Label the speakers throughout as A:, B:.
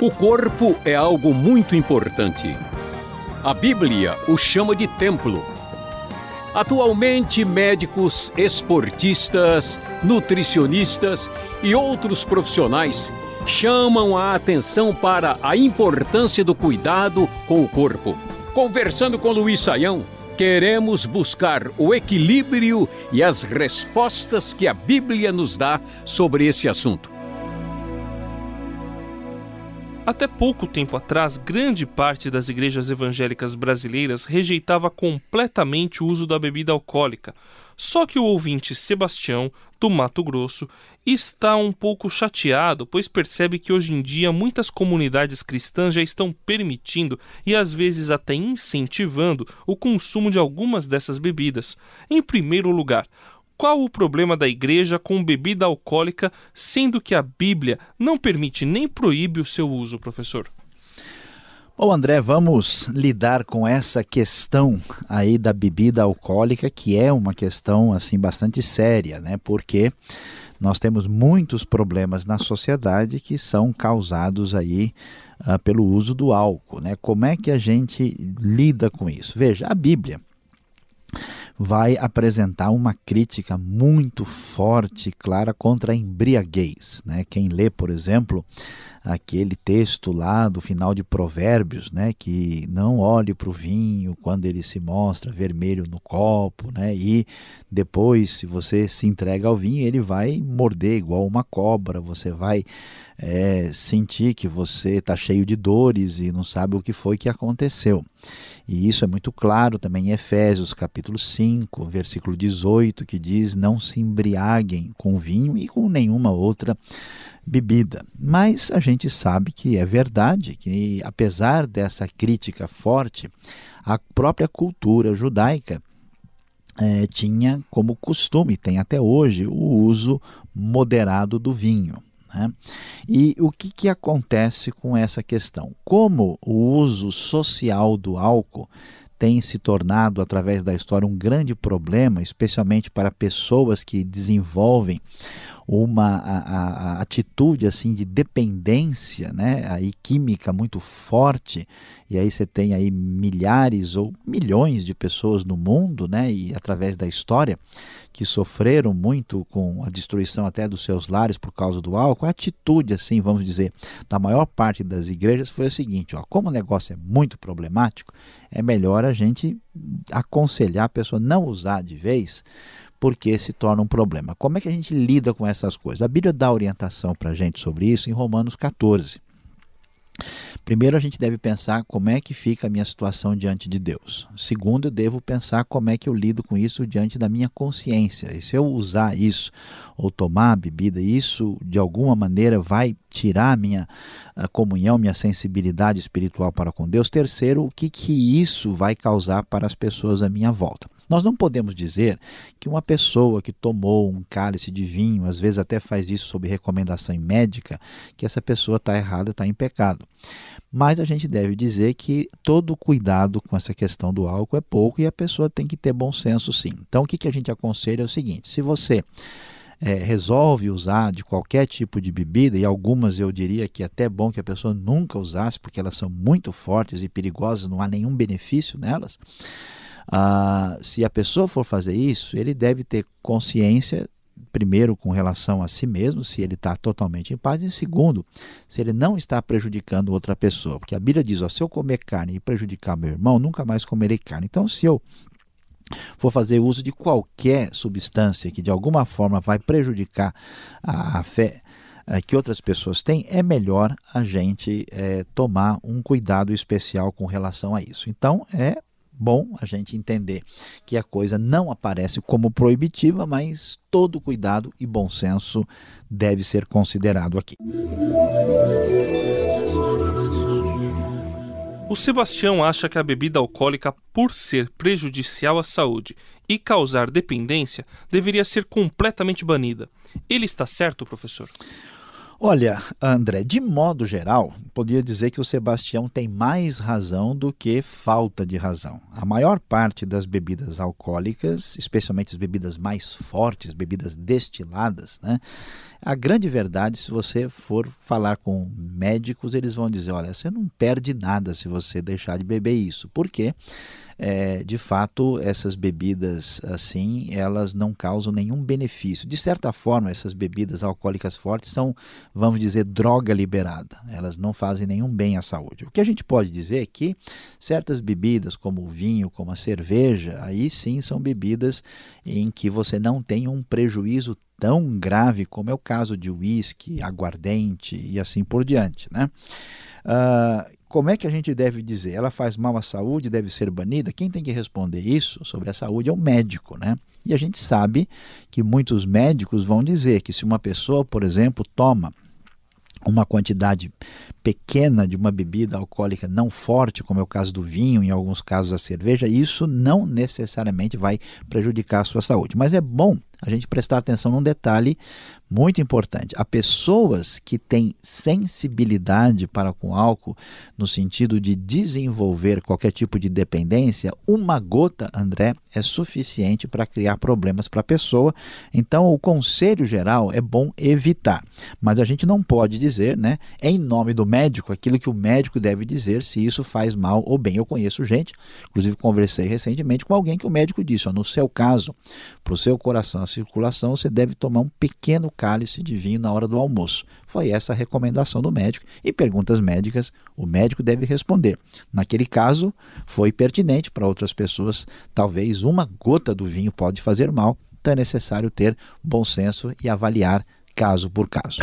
A: O corpo é algo muito importante. A Bíblia o chama de templo. Atualmente, médicos, esportistas, nutricionistas e outros profissionais chamam a atenção para a importância do cuidado com o corpo. Conversando com Luiz Saião, queremos buscar o equilíbrio e as respostas que a Bíblia nos dá sobre esse assunto.
B: Até pouco tempo atrás, grande parte das igrejas evangélicas brasileiras rejeitava completamente o uso da bebida alcoólica. Só que o ouvinte Sebastião, do Mato Grosso, está um pouco chateado, pois percebe que hoje em dia muitas comunidades cristãs já estão permitindo e às vezes até incentivando o consumo de algumas dessas bebidas. Em primeiro lugar, qual o problema da igreja com bebida alcoólica, sendo que a Bíblia não permite nem proíbe o seu uso, professor?
C: Bom, André, vamos lidar com essa questão aí da bebida alcoólica, que é uma questão assim bastante séria, né? Porque nós temos muitos problemas na sociedade que são causados aí uh, pelo uso do álcool, né? Como é que a gente lida com isso? Veja, a Bíblia vai apresentar uma crítica muito forte, clara, contra a embriaguez. Né? Quem lê, por exemplo, aquele texto lá do final de Provérbios, né, que não olhe para o vinho quando ele se mostra vermelho no copo, né, e depois, se você se entrega ao vinho, ele vai morder igual uma cobra, você vai é, sentir que você está cheio de dores e não sabe o que foi que aconteceu. E isso é muito claro também em Efésios capítulo 5, versículo 18, que diz: Não se embriaguem com vinho e com nenhuma outra bebida. Mas a gente sabe que é verdade, que apesar dessa crítica forte, a própria cultura judaica é, tinha como costume, tem até hoje, o uso moderado do vinho. Né? E o que, que acontece com essa questão? Como o uso social do álcool tem se tornado, através da história, um grande problema, especialmente para pessoas que desenvolvem uma a, a, atitude assim de dependência, né, aí química muito forte, e aí você tem aí milhares ou milhões de pessoas no mundo, né, e através da história que sofreram muito com a destruição até dos seus lares por causa do álcool, a atitude, assim, vamos dizer, da maior parte das igrejas foi a seguinte: ó, como o negócio é muito problemático, é melhor a gente aconselhar a pessoa não usar de vez, porque se torna um problema. Como é que a gente lida com essas coisas? A Bíblia dá orientação para a gente sobre isso em Romanos 14. Primeiro, a gente deve pensar como é que fica a minha situação diante de Deus. Segundo, eu devo pensar como é que eu lido com isso diante da minha consciência. E se eu usar isso ou tomar a bebida, isso de alguma maneira vai tirar a minha a comunhão, minha sensibilidade espiritual para com Deus. Terceiro, o que, que isso vai causar para as pessoas à minha volta. Nós não podemos dizer que uma pessoa que tomou um cálice de vinho, às vezes até faz isso sob recomendação médica, que essa pessoa está errada, está em pecado. Mas a gente deve dizer que todo cuidado com essa questão do álcool é pouco e a pessoa tem que ter bom senso sim. Então o que, a gente aconselha é o seguinte: se você é, resolve usar de qualquer tipo de bebida, e algumas eu diria que é até bom que a pessoa nunca usasse, porque elas são muito fortes e perigosas, não há nenhum benefício nelas. Ah, se a pessoa for fazer isso, ele deve ter consciência, primeiro, com relação a si mesmo, se ele está totalmente em paz, e segundo, se ele não está prejudicando outra pessoa. Porque a Bíblia diz: ó, se eu comer carne e prejudicar meu irmão, nunca mais comerei carne. Então, se eu for fazer uso de qualquer substância que de alguma forma vai prejudicar a, a fé eh, que outras pessoas têm, é melhor a gente é, tomar um cuidado especial com relação a isso. Então, é bom a gente entender que a coisa não aparece como proibitiva, mas todo cuidado e bom senso deve ser considerado aqui.
B: O Sebastião acha que a bebida alcoólica, por ser prejudicial à saúde e causar dependência, deveria ser completamente banida. Ele está certo, professor?
C: Olha, André, de modo geral, poderia dizer que o Sebastião tem mais razão do que falta de razão. A maior parte das bebidas alcoólicas, especialmente as bebidas mais fortes, bebidas destiladas, né, A grande verdade, se você for falar com médicos, eles vão dizer: olha, você não perde nada se você deixar de beber isso. Por quê? é, de fato, essas bebidas assim, elas não causam nenhum benefício. De certa forma, essas bebidas alcoólicas fortes são, vamos dizer, droga liberada. Elas não fazem nenhum bem à saúde. O que a gente pode dizer é que certas bebidas, como o vinho, como a cerveja, aí sim são bebidas em que você não tem um prejuízo tão grave como é o caso de uísque, aguardente e assim por diante, né? Uh, como é que a gente deve dizer? Ela faz mal à saúde, deve ser banida? Quem tem que responder isso sobre a saúde é o médico, né? E a gente sabe que muitos médicos vão dizer que se uma pessoa, por exemplo, toma uma quantidade pequena de uma bebida alcoólica não forte, como é o caso do vinho, em alguns casos a cerveja, isso não necessariamente vai prejudicar a sua saúde. Mas é bom a gente prestar atenção num detalhe muito importante. Há pessoas que têm sensibilidade para com álcool, no sentido de desenvolver qualquer tipo de dependência, uma gota, André, é suficiente para criar problemas para a pessoa. Então, o conselho geral é bom evitar. Mas a gente não pode dizer, né, em nome do médico, aquilo que o médico deve dizer se isso faz mal ou bem. Eu conheço gente, inclusive conversei recentemente com alguém que o médico disse: ó, no seu caso, para o seu coração, a circulação, você deve tomar um pequeno cálice de vinho na hora do almoço. Foi essa a recomendação do médico. E perguntas médicas, o médico deve responder. Naquele caso, foi pertinente para outras pessoas. Talvez uma gota do vinho pode fazer mal, então é necessário ter bom senso e avaliar caso por caso.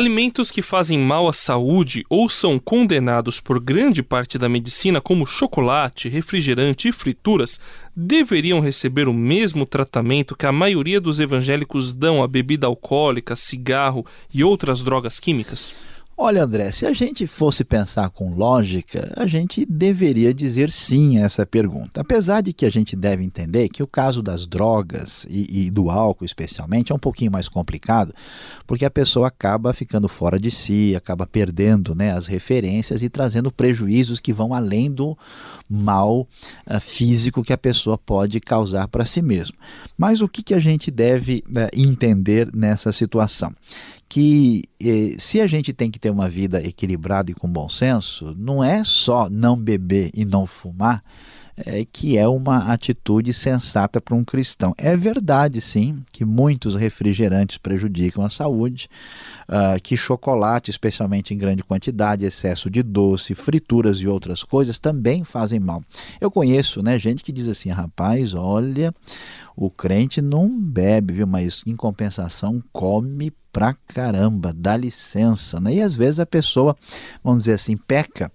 B: Alimentos que fazem mal à saúde ou são condenados por grande parte da medicina, como chocolate, refrigerante e frituras, deveriam receber o mesmo tratamento que a maioria dos evangélicos dão à bebida alcoólica, cigarro e outras drogas químicas?
C: Olha, André, se a gente fosse pensar com lógica, a gente deveria dizer sim a essa pergunta. Apesar de que a gente deve entender que o caso das drogas e, e, do álcool, especialmente, é um pouquinho mais complicado, porque a pessoa acaba ficando fora de si, acaba perdendo né, as referências e trazendo prejuízos que vão além do mal uh, físico que a pessoa pode causar para si mesmo. Mas o que, que a gente deve uh, entender nessa situação? Que eh, se a gente tem que ter uma vida equilibrada e com bom senso, não é só não beber e não fumar é, que é uma atitude sensata para um cristão. É verdade, sim, que muitos refrigerantes prejudicam a saúde, uh, que chocolate, especialmente em grande quantidade, excesso de doce, frituras e outras coisas também fazem mal. Eu conheço né, gente que diz assim: rapaz, olha, o crente não bebe, viu, mas em compensação come pra caramba, dá licença. Né? E às vezes a pessoa, vamos dizer assim, peca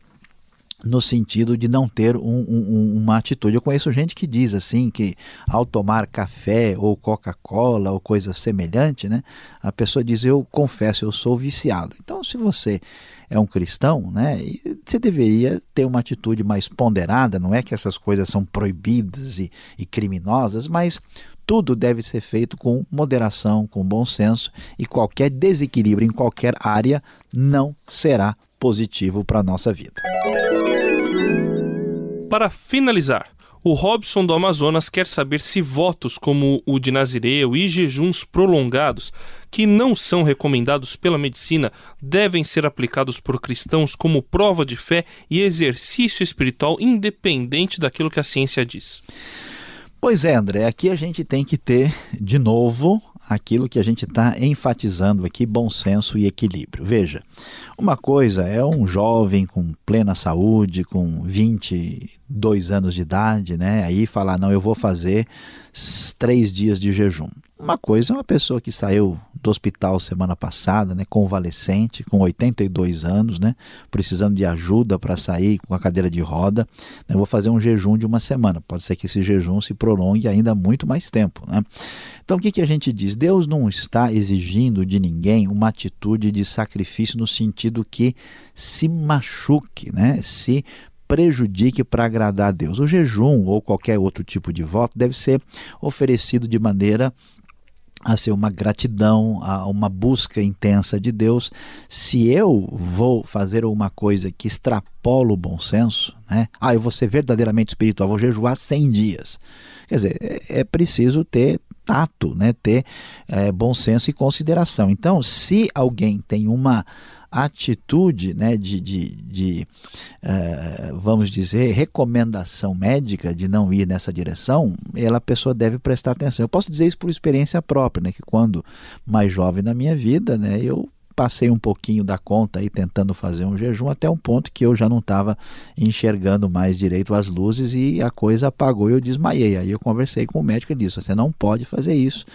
C: no sentido de não ter um, um, uma atitude. Eu conheço gente que diz assim que ao tomar café ou Coca-Cola ou coisa semelhante, né, a pessoa diz eu confesso eu sou viciado. Então, se você é um cristão, né, você deveria ter uma atitude mais ponderada. Não é que essas coisas são proibidas e, e criminosas, mas tudo deve ser feito com moderação, com bom senso e qualquer desequilíbrio em qualquer área não será positivo para a nossa vida.
B: Para finalizar, o Robson do Amazonas quer saber se votos como o de Nazireu e jejuns prolongados, que não são recomendados pela medicina, devem ser aplicados por cristãos como prova de fé e exercício espiritual independente daquilo que a ciência diz.
C: Pois é, André, aqui a gente tem que ter, de novo, aquilo que a gente está enfatizando aqui, bom senso e equilíbrio. Veja, uma coisa é um jovem com plena saúde, com 22 anos de idade, né? Aí falar, não, eu vou fazer três dias de jejum. Uma coisa é uma pessoa que saiu do hospital semana passada, né, convalescente, com 82 anos, né, precisando de ajuda para sair com a cadeira de roda. Eu vou fazer um jejum de uma semana. Pode ser que esse jejum se prolongue ainda muito mais tempo. Né? Então, o que, que a gente diz? Deus não está exigindo de ninguém uma atitude de sacrifício no sentido que se machuque, né, se prejudique para agradar a Deus. O jejum ou qualquer outro tipo de voto deve ser oferecido de maneira a ser uma gratidão, a uma busca intensa de Deus. Se eu vou fazer uma coisa que extrapola o bom senso, né? Ah, eu vou ser verdadeiramente espiritual, vou jejuar 100 dias. Quer dizer, é, é preciso ter tato, né? ter é, bom senso e consideração. Então, se alguém tem uma atitude né, de, de, de uh, vamos dizer, recomendação médica de não ir nessa direção, ela, a pessoa deve prestar atenção. Eu posso dizer isso por experiência própria, né, que quando mais jovem na minha vida, né, eu passei um pouquinho da conta aí tentando fazer um jejum até um ponto que eu já não estava enxergando mais direito as luzes e a coisa apagou e eu desmaiei. Aí eu conversei com o médico e disse: você não pode fazer isso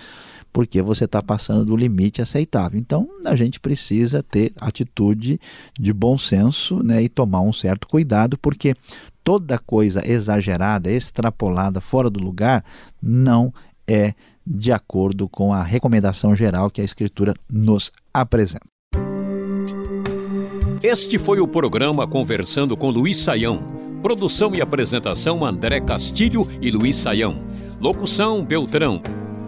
C: porque você está passando do limite aceitável. Então, a gente precisa ter atitude de bom senso né, e tomar um certo cuidado, porque toda coisa exagerada, extrapolada, fora do lugar, não é de acordo com a recomendação geral que a Escritura nos apresenta.
A: Este foi o programa Conversando com Luiz Saião. Produção e apresentação André Castilho e Luiz Saião. Locução Beltrão.